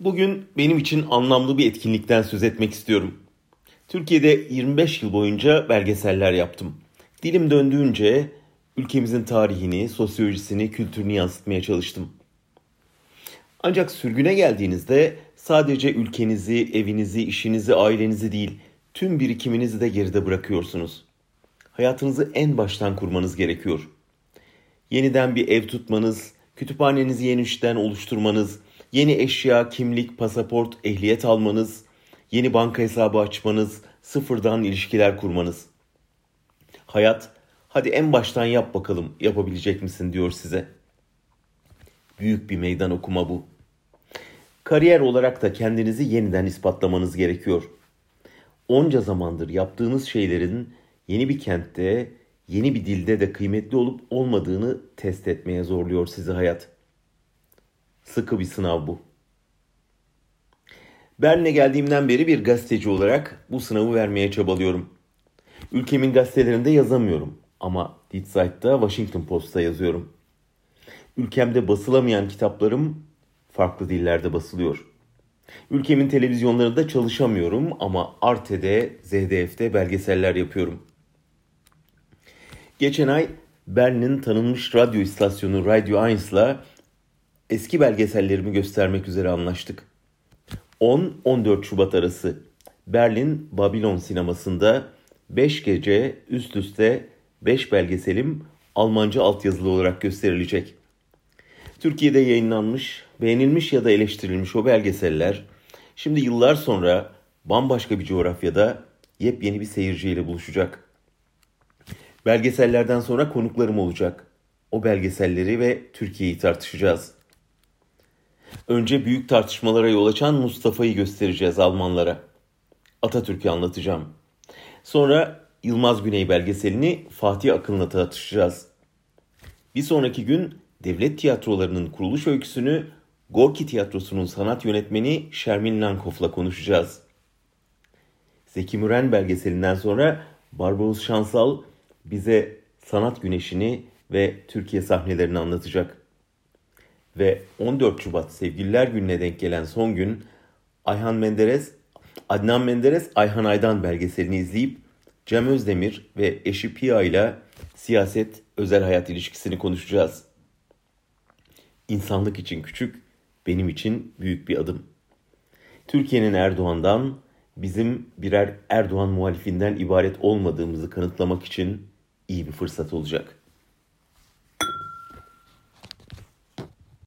Bugün benim için anlamlı bir etkinlikten söz etmek istiyorum. Türkiye'de 25 yıl boyunca belgeseller yaptım. Dilim döndüğünce ülkemizin tarihini, sosyolojisini, kültürünü yansıtmaya çalıştım. Ancak sürgüne geldiğinizde sadece ülkenizi, evinizi, işinizi, ailenizi değil, tüm birikiminizi de geride bırakıyorsunuz. Hayatınızı en baştan kurmanız gerekiyor. Yeniden bir ev tutmanız, kütüphanenizi yeniden oluşturmanız, yeni eşya, kimlik, pasaport, ehliyet almanız, yeni banka hesabı açmanız, sıfırdan ilişkiler kurmanız. Hayat, hadi en baştan yap bakalım, yapabilecek misin diyor size. Büyük bir meydan okuma bu. Kariyer olarak da kendinizi yeniden ispatlamanız gerekiyor. Onca zamandır yaptığınız şeylerin yeni bir kentte, yeni bir dilde de kıymetli olup olmadığını test etmeye zorluyor sizi hayat. Sıkı bir sınav bu. Berlin'e geldiğimden beri bir gazeteci olarak bu sınavı vermeye çabalıyorum. Ülkemin gazetelerinde yazamıyorum ama Die Zeit'ta Washington Post'ta yazıyorum. Ülkemde basılamayan kitaplarım farklı dillerde basılıyor. Ülkemin televizyonlarında çalışamıyorum ama Arte'de, ZDF'de belgeseller yapıyorum. Geçen ay Berlin'in tanınmış radyo istasyonu Radio 1'la eski belgesellerimi göstermek üzere anlaştık. 10-14 Şubat arası Berlin Babylon sinemasında 5 gece üst üste 5 belgeselim Almanca altyazılı olarak gösterilecek. Türkiye'de yayınlanmış, beğenilmiş ya da eleştirilmiş o belgeseller şimdi yıllar sonra bambaşka bir coğrafyada yepyeni bir seyirciyle buluşacak. Belgesellerden sonra konuklarım olacak. O belgeselleri ve Türkiye'yi tartışacağız. Önce büyük tartışmalara yol açan Mustafa'yı göstereceğiz Almanlara. Atatürk'ü anlatacağım. Sonra Yılmaz Güney belgeselini Fatih Akın'la tartışacağız. Bir sonraki gün devlet tiyatrolarının kuruluş öyküsünü Gorki Tiyatrosu'nun sanat yönetmeni Şermin Lankoff'la konuşacağız. Zeki Müren belgeselinden sonra Barbaros Şansal bize sanat güneşini ve Türkiye sahnelerini anlatacak. Ve 14 Şubat Sevgililer Günü'ne denk gelen son gün Ayhan Menderes, Adnan Menderes Ayhan Aydan belgeselini izleyip Cem Özdemir ve eşi Pia ile siyaset, özel hayat ilişkisini konuşacağız. İnsanlık için küçük, benim için büyük bir adım. Türkiye'nin Erdoğan'dan, bizim birer Erdoğan muhalifinden ibaret olmadığımızı kanıtlamak için iyi bir fırsat olacak.''